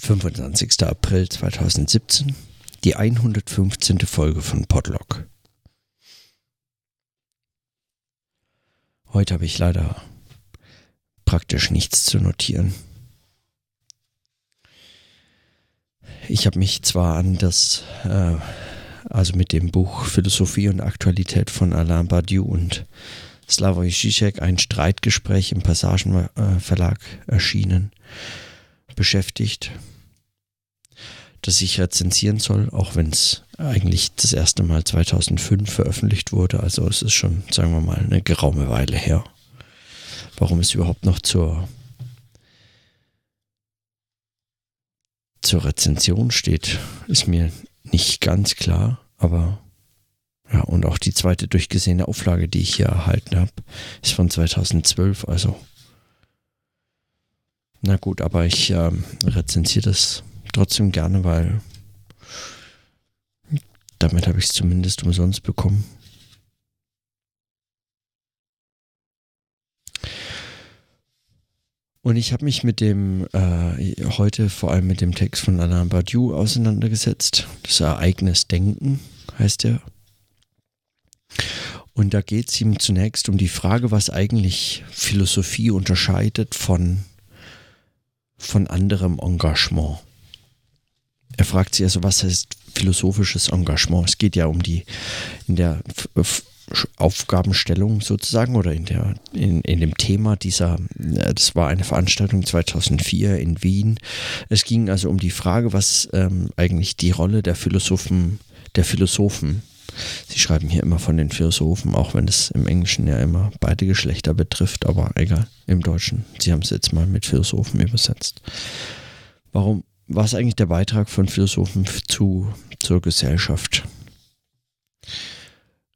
25. April 2017, die 115. Folge von Podlock. Heute habe ich leider praktisch nichts zu notieren. Ich habe mich zwar an das, äh, also mit dem Buch Philosophie und Aktualität von Alain Badiou und Slavoj Žižek, ein Streitgespräch im Passagenverlag erschienen, beschäftigt, das ich rezensieren soll, auch wenn es eigentlich das erste Mal 2005 veröffentlicht wurde. Also es ist schon, sagen wir mal, eine geraume Weile her. Warum es überhaupt noch zur, zur Rezension steht, ist mir nicht ganz klar, aber ja, und auch die zweite durchgesehene Auflage, die ich hier erhalten habe, ist von 2012, also na gut, aber ich ähm, rezensiere das trotzdem gerne, weil damit habe ich es zumindest umsonst bekommen. Und ich habe mich mit dem, äh, heute vor allem mit dem Text von Alain Badiou auseinandergesetzt. Das Ereignis Denken heißt er. Und da geht es ihm zunächst um die Frage, was eigentlich Philosophie unterscheidet von, von anderem Engagement. Er fragt sich also, was heißt philosophisches Engagement? Es geht ja um die in der Aufgabenstellung sozusagen oder in, der, in, in dem Thema dieser, das war eine Veranstaltung 2004 in Wien. Es ging also um die Frage, was ähm, eigentlich die Rolle der Philosophen, der Philosophen Sie schreiben hier immer von den Philosophen, auch wenn es im Englischen ja immer beide Geschlechter betrifft, aber egal, im Deutschen. Sie haben es jetzt mal mit Philosophen übersetzt. Warum, was eigentlich der Beitrag von Philosophen zu, zur Gesellschaft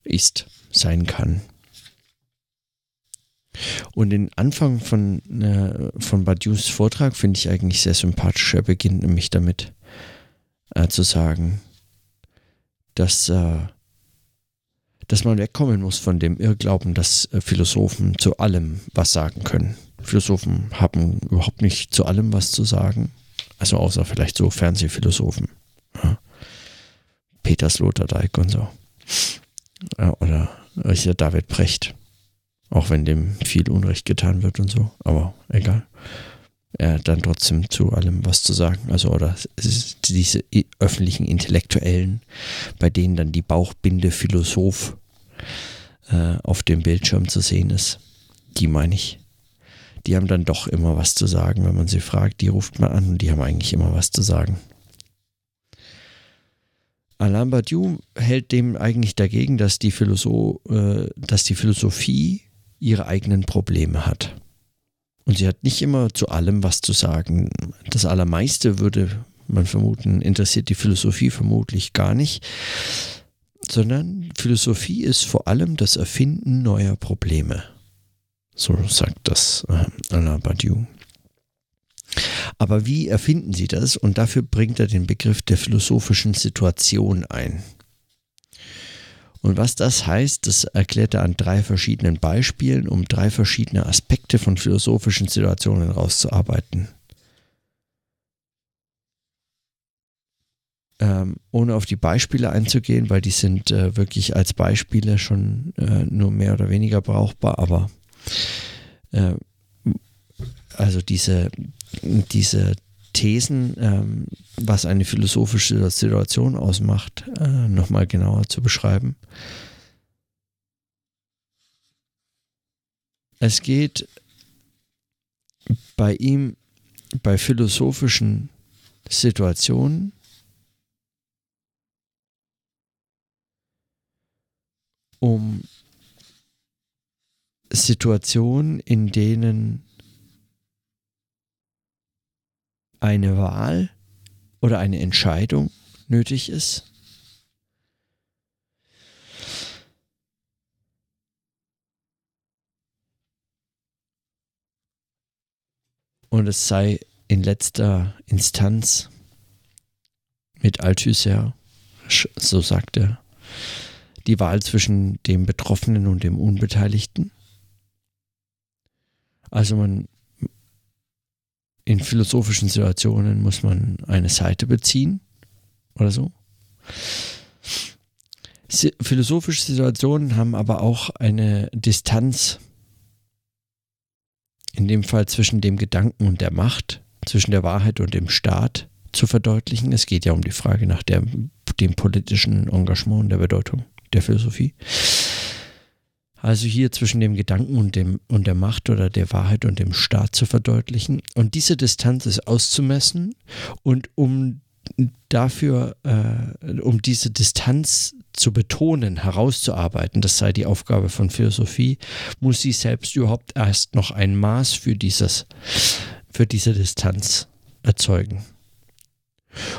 ist, sein kann. Und den Anfang von, äh, von Badius Vortrag finde ich eigentlich sehr sympathisch. Er beginnt nämlich damit äh, zu sagen, dass, äh, dass man wegkommen muss von dem Irrglauben, dass äh, Philosophen zu allem was sagen können. Philosophen haben überhaupt nicht zu allem was zu sagen. Also außer vielleicht so Fernsehphilosophen. Ja. Peter Sloterdijk und so. Ja, oder Richard David Precht. Auch wenn dem viel Unrecht getan wird und so. Aber egal. Hat dann trotzdem zu allem was zu sagen. Also, oder diese öffentlichen Intellektuellen, bei denen dann die Bauchbinde Philosoph äh, auf dem Bildschirm zu sehen ist. Die meine ich die haben dann doch immer was zu sagen, wenn man sie fragt. Die ruft man an und die haben eigentlich immer was zu sagen. Alain Badiou hält dem eigentlich dagegen, dass die, Philosoph äh, dass die Philosophie ihre eigenen Probleme hat. Und sie hat nicht immer zu allem was zu sagen. Das Allermeiste würde man vermuten, interessiert die Philosophie vermutlich gar nicht, sondern Philosophie ist vor allem das Erfinden neuer Probleme. So sagt das äh, Alain Badiou. Aber wie erfinden sie das? Und dafür bringt er den Begriff der philosophischen Situation ein. Und was das heißt, das erklärt er an drei verschiedenen Beispielen, um drei verschiedene Aspekte von philosophischen Situationen rauszuarbeiten. Ähm, ohne auf die Beispiele einzugehen, weil die sind äh, wirklich als Beispiele schon äh, nur mehr oder weniger brauchbar, aber äh, also diese, diese Thesen, ähm, was eine philosophische Situation ausmacht, äh, nochmal genauer zu beschreiben. Es geht bei ihm, bei philosophischen Situationen, um Situationen, in denen eine Wahl oder eine Entscheidung nötig ist. Und es sei in letzter Instanz mit Althusser, so sagt er, die Wahl zwischen dem Betroffenen und dem Unbeteiligten. Also man, in philosophischen Situationen muss man eine Seite beziehen oder so. Philosophische Situationen haben aber auch eine Distanz, in dem Fall zwischen dem Gedanken und der Macht, zwischen der Wahrheit und dem Staat zu verdeutlichen. Es geht ja um die Frage nach der, dem politischen Engagement und der Bedeutung der Philosophie. Also hier zwischen dem Gedanken und, dem, und der Macht oder der Wahrheit und dem Staat zu verdeutlichen. Und diese Distanz ist auszumessen und um dafür, äh, um diese Distanz zu betonen, herauszuarbeiten, das sei die Aufgabe von Philosophie, muss sie selbst überhaupt erst noch ein Maß für dieses, für diese Distanz erzeugen.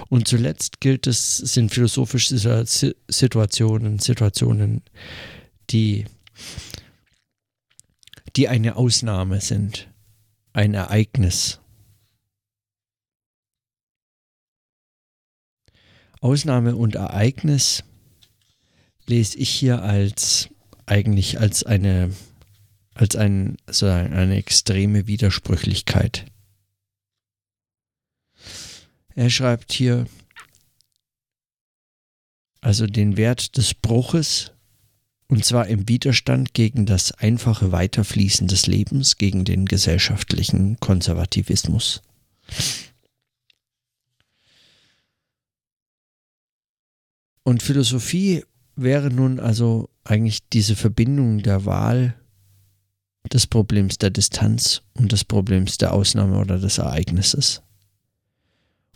Und zuletzt gilt es, sind philosophische Situationen, Situationen, die die eine Ausnahme sind, ein Ereignis. Ausnahme und Ereignis lese ich hier als eigentlich als eine als ein, sozusagen eine extreme Widersprüchlichkeit. Er schreibt hier also den Wert des Bruches und zwar im Widerstand gegen das einfache Weiterfließen des Lebens, gegen den gesellschaftlichen Konservativismus. Und Philosophie wäre nun also eigentlich diese Verbindung der Wahl des Problems der Distanz und des Problems der Ausnahme oder des Ereignisses.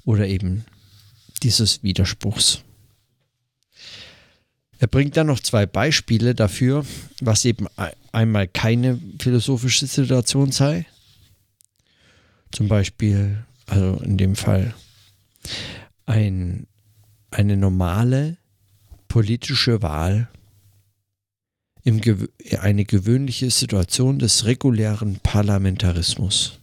Oder eben dieses Widerspruchs. Er bringt dann noch zwei Beispiele dafür, was eben einmal keine philosophische Situation sei. Zum Beispiel, also in dem Fall, ein, eine normale politische Wahl, im, eine gewöhnliche Situation des regulären Parlamentarismus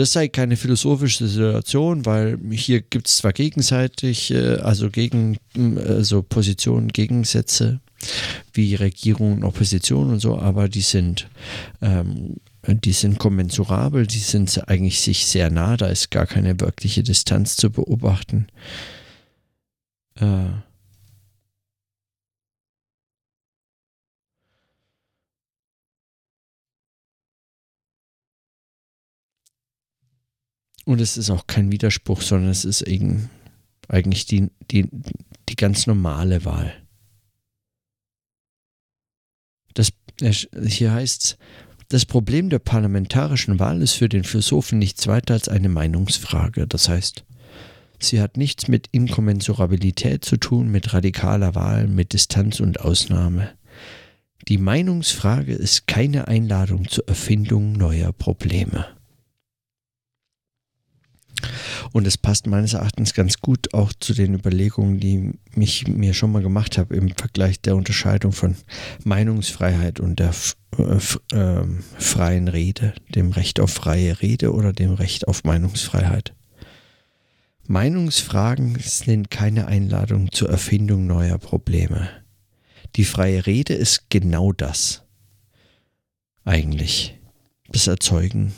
das sei keine philosophische Situation, weil hier gibt es zwar gegenseitig, äh, also gegen also Positionen, Gegensätze wie Regierung und Opposition und so, aber die sind ähm, die sind kommensurabel, die sind eigentlich sich sehr nah, da ist gar keine wirkliche Distanz zu beobachten. Äh, Und es ist auch kein Widerspruch, sondern es ist eben eigentlich die, die, die ganz normale Wahl. Das, hier heißt es, das Problem der parlamentarischen Wahl ist für den Philosophen nichts weiter als eine Meinungsfrage. Das heißt, sie hat nichts mit Inkommensurabilität zu tun, mit radikaler Wahl, mit Distanz und Ausnahme. Die Meinungsfrage ist keine Einladung zur Erfindung neuer Probleme. Und es passt meines Erachtens ganz gut auch zu den Überlegungen, die ich mir schon mal gemacht habe im Vergleich der Unterscheidung von Meinungsfreiheit und der äh, äh, freien Rede, dem Recht auf freie Rede oder dem Recht auf Meinungsfreiheit. Meinungsfragen sind keine Einladung zur Erfindung neuer Probleme. Die freie Rede ist genau das. Eigentlich. Das Erzeugen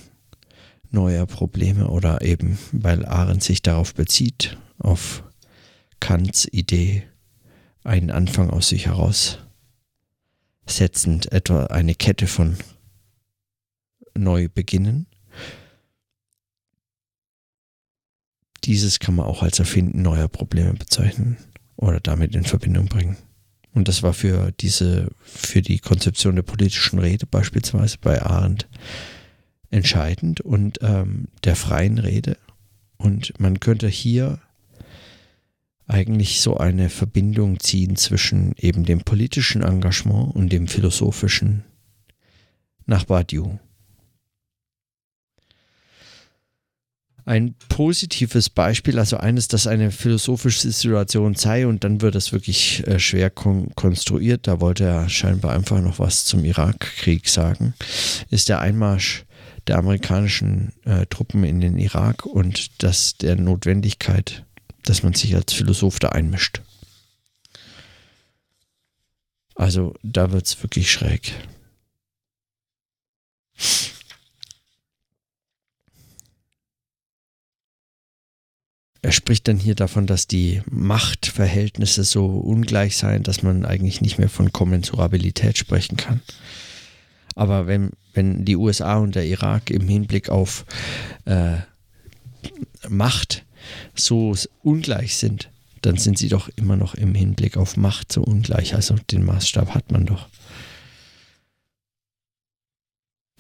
neuer Probleme oder eben, weil Arendt sich darauf bezieht, auf Kants Idee, einen Anfang aus sich heraus setzend, etwa eine Kette von Neubeginnen. Dieses kann man auch als Erfinden neuer Probleme bezeichnen oder damit in Verbindung bringen. Und das war für diese, für die Konzeption der politischen Rede beispielsweise bei Arendt entscheidend und ähm, der freien Rede. Und man könnte hier eigentlich so eine Verbindung ziehen zwischen eben dem politischen Engagement und dem philosophischen nach Badiou. Ein positives Beispiel, also eines, das eine philosophische Situation sei und dann wird es wirklich äh, schwer kon konstruiert, da wollte er scheinbar einfach noch was zum Irakkrieg sagen, ist der Einmarsch der amerikanischen äh, Truppen in den Irak und das der Notwendigkeit, dass man sich als Philosoph da einmischt. Also da wird es wirklich schräg. Er spricht dann hier davon, dass die Machtverhältnisse so ungleich seien, dass man eigentlich nicht mehr von Kommensurabilität sprechen kann. Aber wenn, wenn die USA und der Irak im Hinblick auf äh, Macht so ungleich sind, dann sind sie doch immer noch im Hinblick auf Macht so ungleich. Also den Maßstab hat man doch.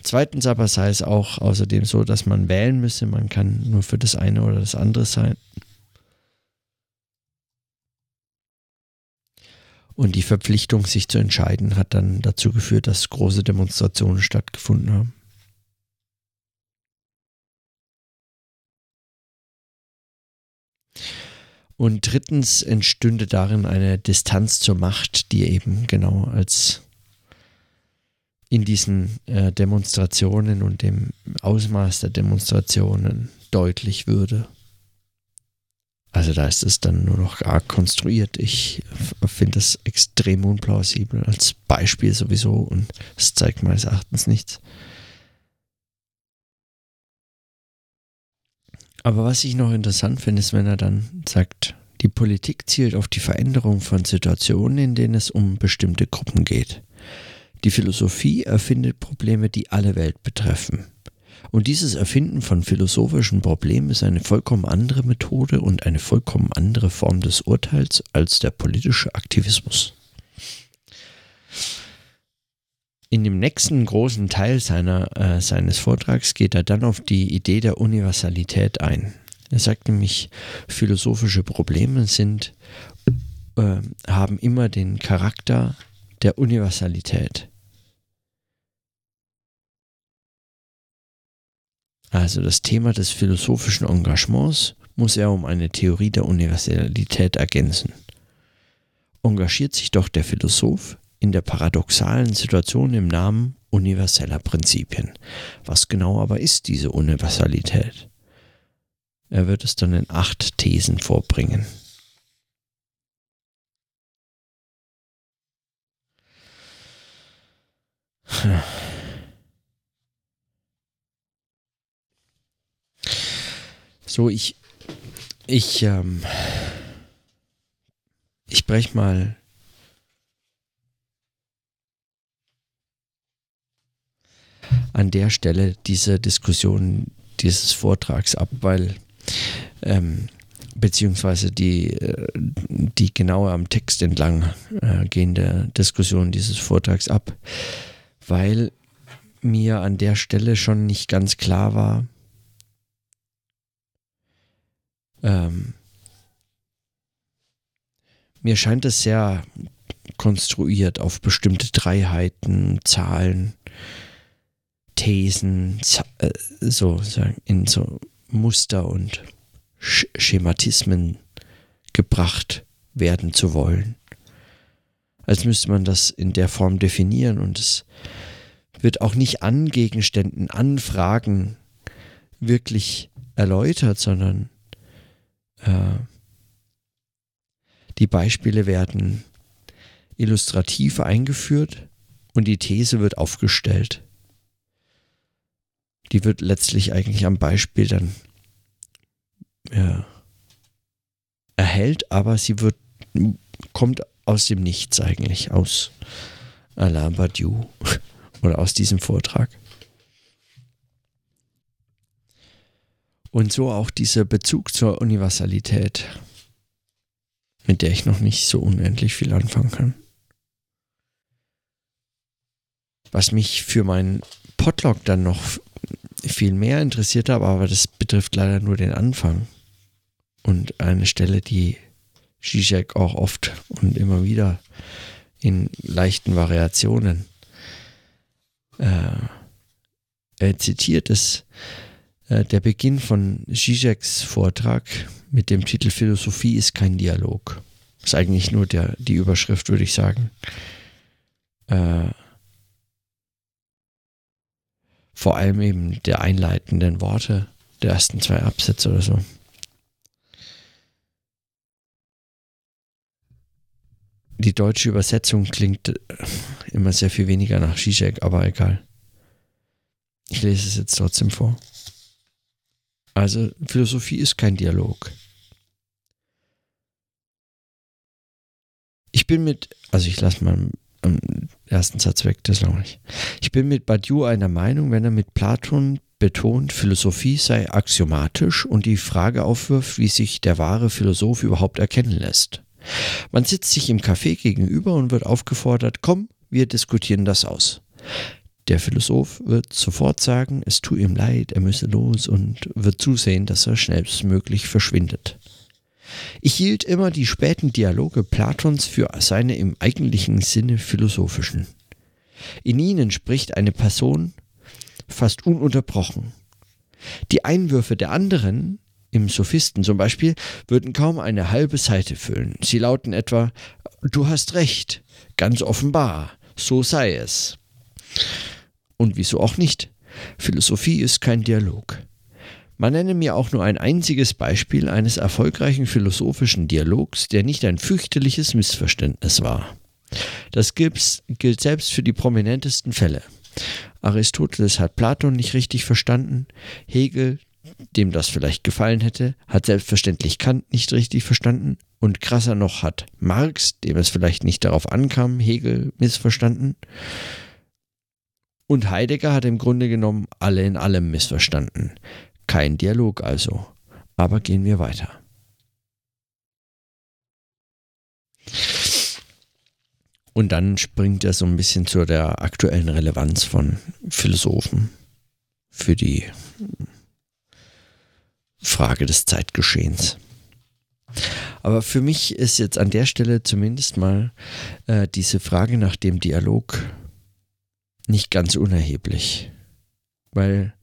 Zweitens aber sei es auch außerdem so, dass man wählen müsse. Man kann nur für das eine oder das andere sein. Und die Verpflichtung, sich zu entscheiden, hat dann dazu geführt, dass große Demonstrationen stattgefunden haben. Und drittens entstünde darin eine Distanz zur Macht, die eben genau als in diesen äh, Demonstrationen und dem Ausmaß der Demonstrationen deutlich würde. Also da ist es dann nur noch arg konstruiert. Ich finde das extrem unplausibel als Beispiel sowieso und es zeigt meines Erachtens nichts. Aber was ich noch interessant finde, ist, wenn er dann sagt, die Politik zielt auf die Veränderung von Situationen, in denen es um bestimmte Gruppen geht. Die Philosophie erfindet Probleme, die alle Welt betreffen. Und dieses Erfinden von philosophischen Problemen ist eine vollkommen andere Methode und eine vollkommen andere Form des Urteils als der politische Aktivismus. In dem nächsten großen Teil seiner, äh, seines Vortrags geht er dann auf die Idee der Universalität ein. Er sagt nämlich, philosophische Probleme sind, äh, haben immer den Charakter der Universalität. Also das Thema des philosophischen Engagements muss er um eine Theorie der Universalität ergänzen. Engagiert sich doch der Philosoph in der paradoxalen Situation im Namen universeller Prinzipien. Was genau aber ist diese Universalität? Er wird es dann in acht Thesen vorbringen. So, ich, ich, ähm, ich breche mal an der Stelle diese Diskussion dieses Vortrags ab, weil ähm, beziehungsweise die, äh, die genauer am Text entlang äh, gehende Diskussion dieses Vortrags ab, weil mir an der Stelle schon nicht ganz klar war, ähm, mir scheint es sehr konstruiert auf bestimmte Dreiheiten, Zahlen, Thesen, äh, so in so Muster und Schematismen gebracht werden zu wollen. Als müsste man das in der Form definieren und es wird auch nicht an Gegenständen, an Fragen wirklich erläutert, sondern äh, die Beispiele werden illustrativ eingeführt und die These wird aufgestellt. Die wird letztlich eigentlich am Beispiel dann ja, erhält, aber sie wird kommt aus dem Nichts eigentlich, aus Alain Badiou oder aus diesem Vortrag. Und so auch dieser Bezug zur Universalität, mit der ich noch nicht so unendlich viel anfangen kann. Was mich für meinen Podlog dann noch viel mehr interessiert hat, aber das betrifft leider nur den Anfang. Und eine Stelle, die Zizek auch oft und immer wieder in leichten Variationen äh, er zitiert äh, der Beginn von Zizeks Vortrag mit dem Titel Philosophie ist kein Dialog. Ist eigentlich nur der, die Überschrift, würde ich sagen. Äh, vor allem eben der einleitenden Worte der ersten zwei Absätze oder so. Die deutsche Übersetzung klingt äh, immer sehr viel weniger nach Zizek, aber egal. Ich lese es jetzt trotzdem vor. Also Philosophie ist kein Dialog. Ich bin mit, also ich lasse mal am ersten Satz weg, das ist langweilig. Ich bin mit Badiou einer Meinung, wenn er mit Platon betont, Philosophie sei axiomatisch und die Frage aufwirft, wie sich der wahre Philosoph überhaupt erkennen lässt. Man sitzt sich im Café gegenüber und wird aufgefordert, komm, wir diskutieren das aus. Der Philosoph wird sofort sagen, es tut ihm leid, er müsse los und wird zusehen, dass er schnellstmöglich verschwindet. Ich hielt immer die späten Dialoge Platons für seine im eigentlichen Sinne philosophischen. In ihnen spricht eine Person fast ununterbrochen. Die Einwürfe der anderen, im Sophisten zum Beispiel, würden kaum eine halbe Seite füllen. Sie lauten etwa Du hast recht, ganz offenbar, so sei es. Und wieso auch nicht? Philosophie ist kein Dialog. Man nenne mir auch nur ein einziges Beispiel eines erfolgreichen philosophischen Dialogs, der nicht ein fürchterliches Missverständnis war. Das gilt selbst für die prominentesten Fälle. Aristoteles hat Platon nicht richtig verstanden, Hegel, dem das vielleicht gefallen hätte, hat selbstverständlich Kant nicht richtig verstanden und krasser noch hat Marx, dem es vielleicht nicht darauf ankam, Hegel missverstanden. Und Heidegger hat im Grunde genommen alle in allem missverstanden. Kein Dialog also. Aber gehen wir weiter. Und dann springt er so ein bisschen zu der aktuellen Relevanz von Philosophen für die Frage des Zeitgeschehens. Aber für mich ist jetzt an der Stelle zumindest mal äh, diese Frage nach dem Dialog nicht ganz unerheblich. Weil,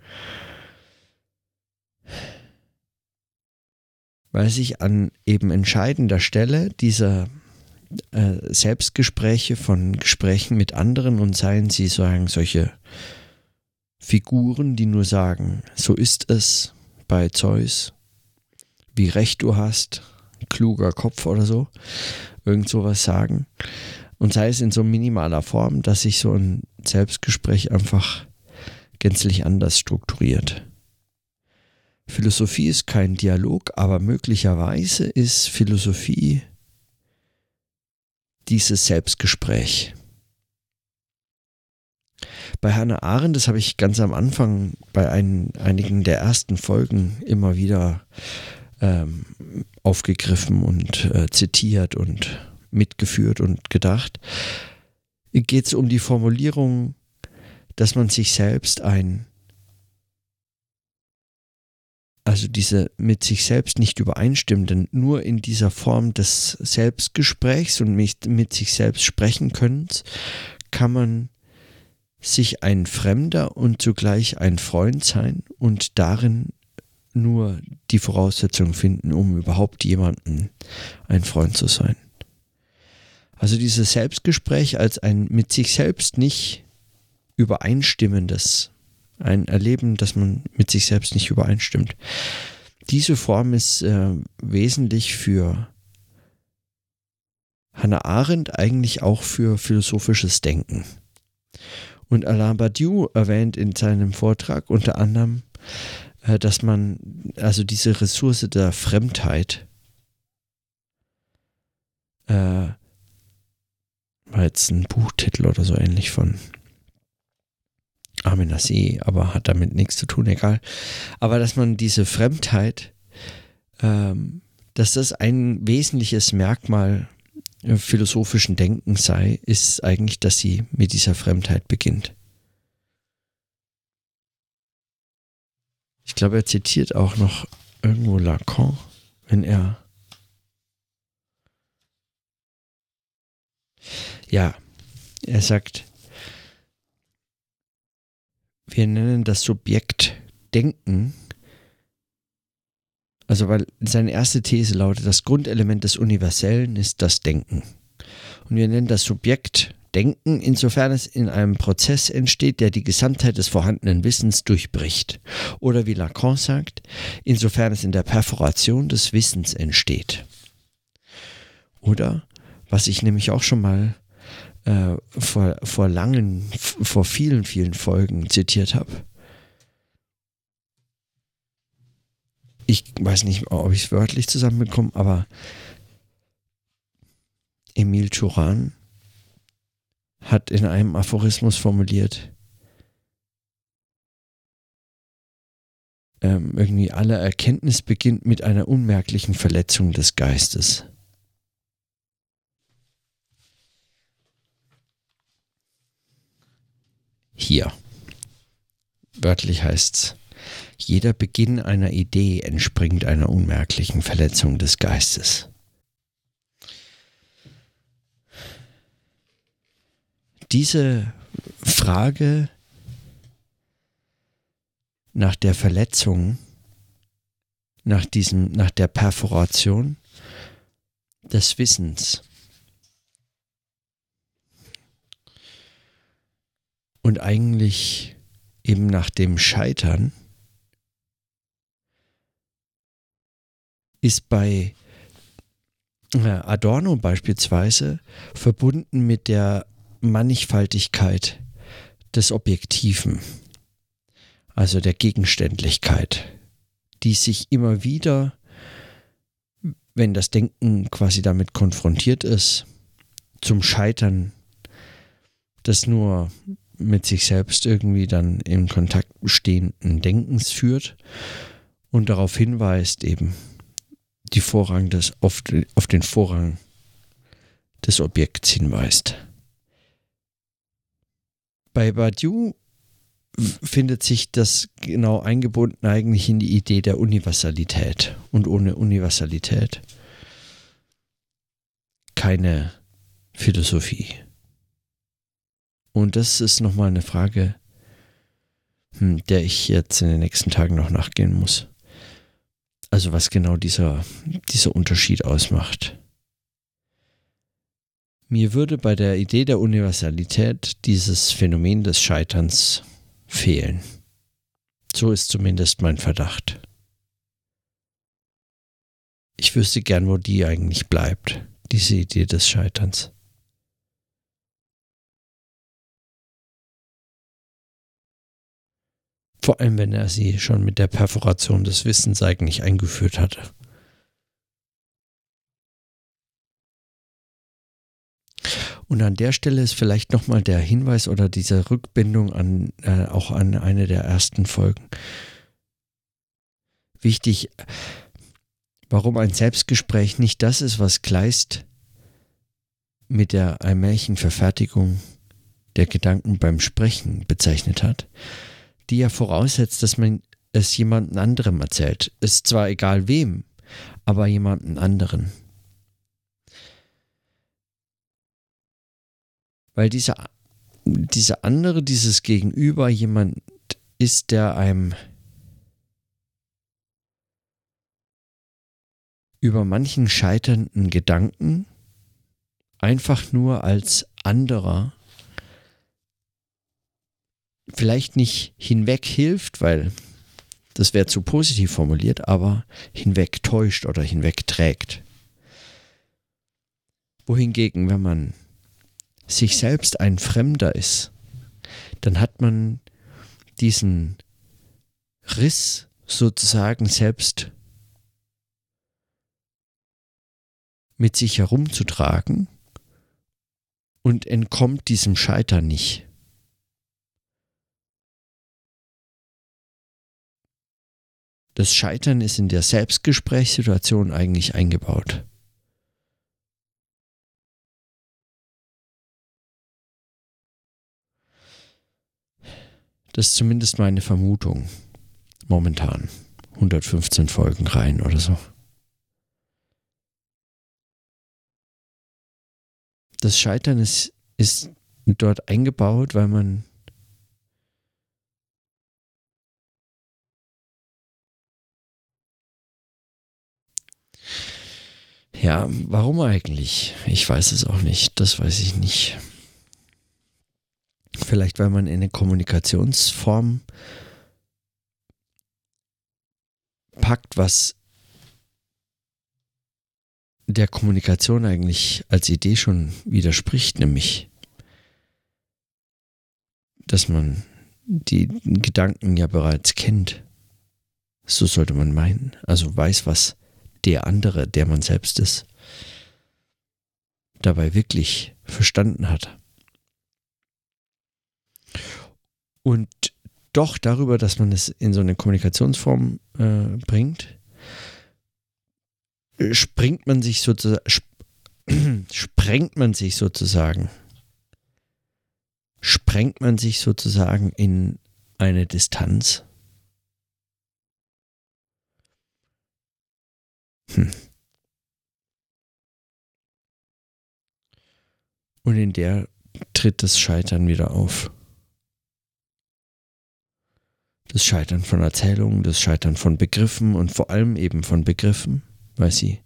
weil sich an eben entscheidender Stelle dieser äh, Selbstgespräche von Gesprächen mit anderen und seien sie sagen solche Figuren, die nur sagen, so ist es bei Zeus, wie recht du hast, kluger Kopf oder so, irgend sowas sagen. Und sei es in so minimaler Form, dass sich so ein Selbstgespräch einfach gänzlich anders strukturiert. Philosophie ist kein Dialog, aber möglicherweise ist Philosophie dieses Selbstgespräch. Bei Hannah Arendt, das habe ich ganz am Anfang bei ein, einigen der ersten Folgen immer wieder ähm, aufgegriffen und äh, zitiert und mitgeführt und gedacht, geht es um die Formulierung, dass man sich selbst ein, also diese mit sich selbst nicht übereinstimmenden, nur in dieser Form des Selbstgesprächs und mit, mit sich selbst sprechen können, kann man sich ein Fremder und zugleich ein Freund sein und darin nur die Voraussetzung finden, um überhaupt jemanden ein Freund zu sein. Also dieses Selbstgespräch als ein mit sich selbst nicht übereinstimmendes, ein Erleben, dass man mit sich selbst nicht übereinstimmt. Diese Form ist äh, wesentlich für Hannah Arendt, eigentlich auch für philosophisches Denken. Und Alain Badiou erwähnt in seinem Vortrag unter anderem, äh, dass man also diese Ressource der Fremdheit äh, war jetzt ein Buchtitel oder so ähnlich von Armin Assé, aber hat damit nichts zu tun, egal. Aber dass man diese Fremdheit, ähm, dass das ein wesentliches Merkmal philosophischen Denkens sei, ist eigentlich, dass sie mit dieser Fremdheit beginnt. Ich glaube, er zitiert auch noch irgendwo Lacan, wenn er Ja, er sagt, wir nennen das Subjekt Denken, also weil seine erste These lautet, das Grundelement des Universellen ist das Denken. Und wir nennen das Subjekt Denken, insofern es in einem Prozess entsteht, der die Gesamtheit des vorhandenen Wissens durchbricht. Oder wie Lacan sagt, insofern es in der Perforation des Wissens entsteht. Oder, was ich nämlich auch schon mal äh, vor, vor langen, vor vielen, vielen Folgen zitiert habe. Ich weiß nicht, ob ich es wörtlich zusammenbekomme, aber Emile Turan hat in einem Aphorismus formuliert, ähm, irgendwie alle Erkenntnis beginnt mit einer unmerklichen Verletzung des Geistes. Hier. Wörtlich heißt es, jeder Beginn einer Idee entspringt einer unmerklichen Verletzung des Geistes. Diese Frage nach der Verletzung, nach diesem, nach der Perforation des Wissens. Und eigentlich eben nach dem Scheitern ist bei Adorno beispielsweise verbunden mit der Mannigfaltigkeit des Objektiven also der Gegenständlichkeit, die sich immer wieder, wenn das Denken quasi damit konfrontiert ist, zum Scheitern des nur mit sich selbst irgendwie dann in Kontakt stehenden Denkens führt und darauf hinweist eben die Vorrang des, auf, auf den Vorrang des Objekts hinweist. Bei Badiou findet sich das genau eingebunden eigentlich in die Idee der Universalität. Und ohne Universalität keine Philosophie. Und das ist nochmal eine Frage, hm, der ich jetzt in den nächsten Tagen noch nachgehen muss. Also was genau dieser, dieser Unterschied ausmacht. Mir würde bei der Idee der Universalität dieses Phänomen des Scheiterns fehlen. So ist zumindest mein Verdacht. Ich wüsste gern, wo die eigentlich bleibt, diese Idee des Scheiterns. Vor allem, wenn er sie schon mit der Perforation des Wissens eigentlich eingeführt hatte. Und an der Stelle ist vielleicht nochmal der Hinweis oder diese Rückbindung an äh, auch an eine der ersten Folgen wichtig, warum ein Selbstgespräch nicht das ist, was Kleist mit der allmählichen Verfertigung der Gedanken beim Sprechen bezeichnet hat, die ja voraussetzt, dass man es jemandem anderem erzählt. Ist zwar egal wem, aber jemanden anderen. weil dieser, dieser andere, dieses Gegenüber jemand ist, der einem über manchen scheiternden Gedanken einfach nur als anderer vielleicht nicht hinweg hilft, weil das wäre zu positiv formuliert, aber hinweg täuscht oder hinweg trägt. Wohingegen, wenn man sich selbst ein Fremder ist, dann hat man diesen Riss sozusagen selbst mit sich herumzutragen und entkommt diesem Scheitern nicht. Das Scheitern ist in der Selbstgesprächssituation eigentlich eingebaut. Das ist zumindest meine Vermutung. Momentan. 115 Folgen rein oder so. Das Scheitern ist, ist dort eingebaut, weil man Ja, warum eigentlich? Ich weiß es auch nicht. Das weiß ich nicht. Vielleicht, weil man in eine Kommunikationsform packt, was der Kommunikation eigentlich als Idee schon widerspricht, nämlich, dass man die Gedanken ja bereits kennt. So sollte man meinen. Also weiß, was der andere, der man selbst ist, dabei wirklich verstanden hat. Und doch darüber, dass man es in so eine Kommunikationsform äh, bringt, springt man sich sozusagen, sp sprengt man sich sozusagen, sprengt man sich sozusagen in eine Distanz. Hm. Und in der tritt das Scheitern wieder auf. Das Scheitern von Erzählungen, das Scheitern von Begriffen und vor allem eben von Begriffen, weil sie.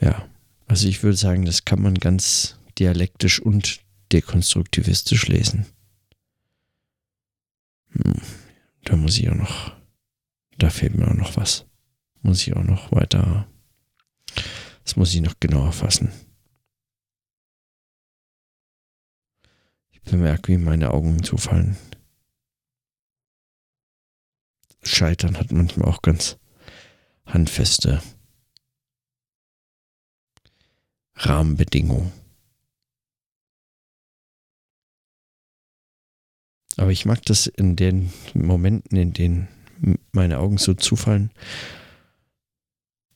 Ja, also ich würde sagen, das kann man ganz dialektisch und dekonstruktivistisch lesen. Hm, da muss ich auch noch, da fehlt mir auch noch was. Muss ich auch noch weiter, das muss ich noch genauer fassen. bemerke, wie meine Augen zufallen. Scheitern hat manchmal auch ganz handfeste Rahmenbedingungen. Aber ich mag das in den Momenten, in denen meine Augen so zufallen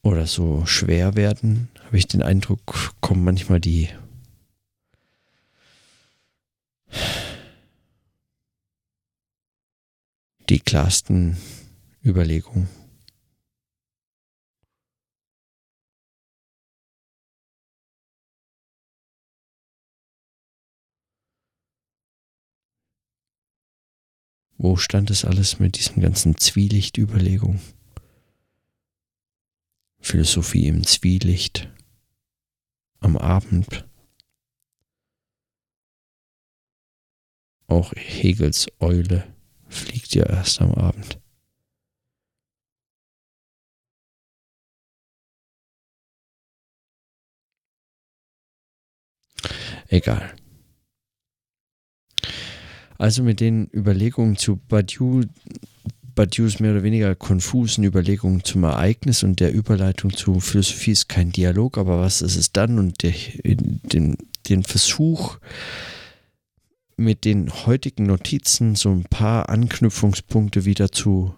oder so schwer werden, habe ich den Eindruck, kommen manchmal die die klarsten Überlegungen. Wo stand es alles mit diesem ganzen Zwielicht-Überlegung? Philosophie im Zwielicht, am Abend. Auch Hegels Eule fliegt ja erst am Abend. Egal. Also mit den Überlegungen zu Badiou, Badious mehr oder weniger konfusen Überlegungen zum Ereignis und der Überleitung zu Philosophie ist kein Dialog, aber was ist es dann? Und der, den, den Versuch, mit den heutigen Notizen so ein paar Anknüpfungspunkte wieder zu,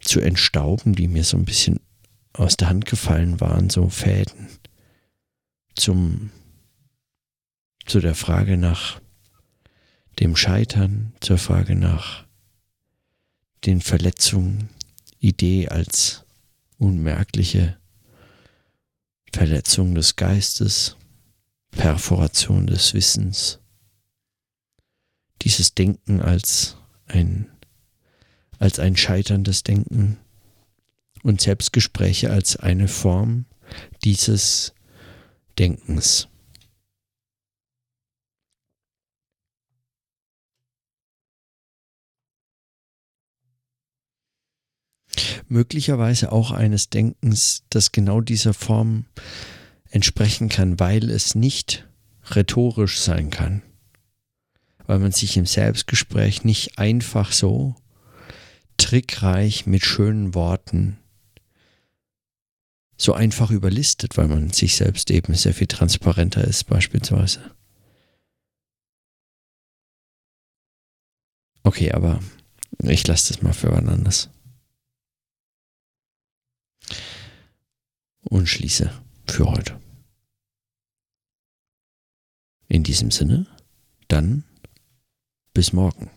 zu entstauben, die mir so ein bisschen aus der Hand gefallen waren, so Fäden zum, zu der Frage nach dem Scheitern, zur Frage nach den Verletzungen, Idee als unmerkliche Verletzung des Geistes, Perforation des Wissens. Dieses Denken als ein, als ein scheiterndes Denken und Selbstgespräche als eine Form dieses Denkens. Möglicherweise auch eines Denkens, das genau dieser Form entsprechen kann, weil es nicht rhetorisch sein kann. Weil man sich im Selbstgespräch nicht einfach so trickreich mit schönen Worten so einfach überlistet, weil man sich selbst eben sehr viel transparenter ist beispielsweise. Okay, aber ich lasse das mal für wann anders. Und schließe für heute. In diesem Sinne, dann bis morgen.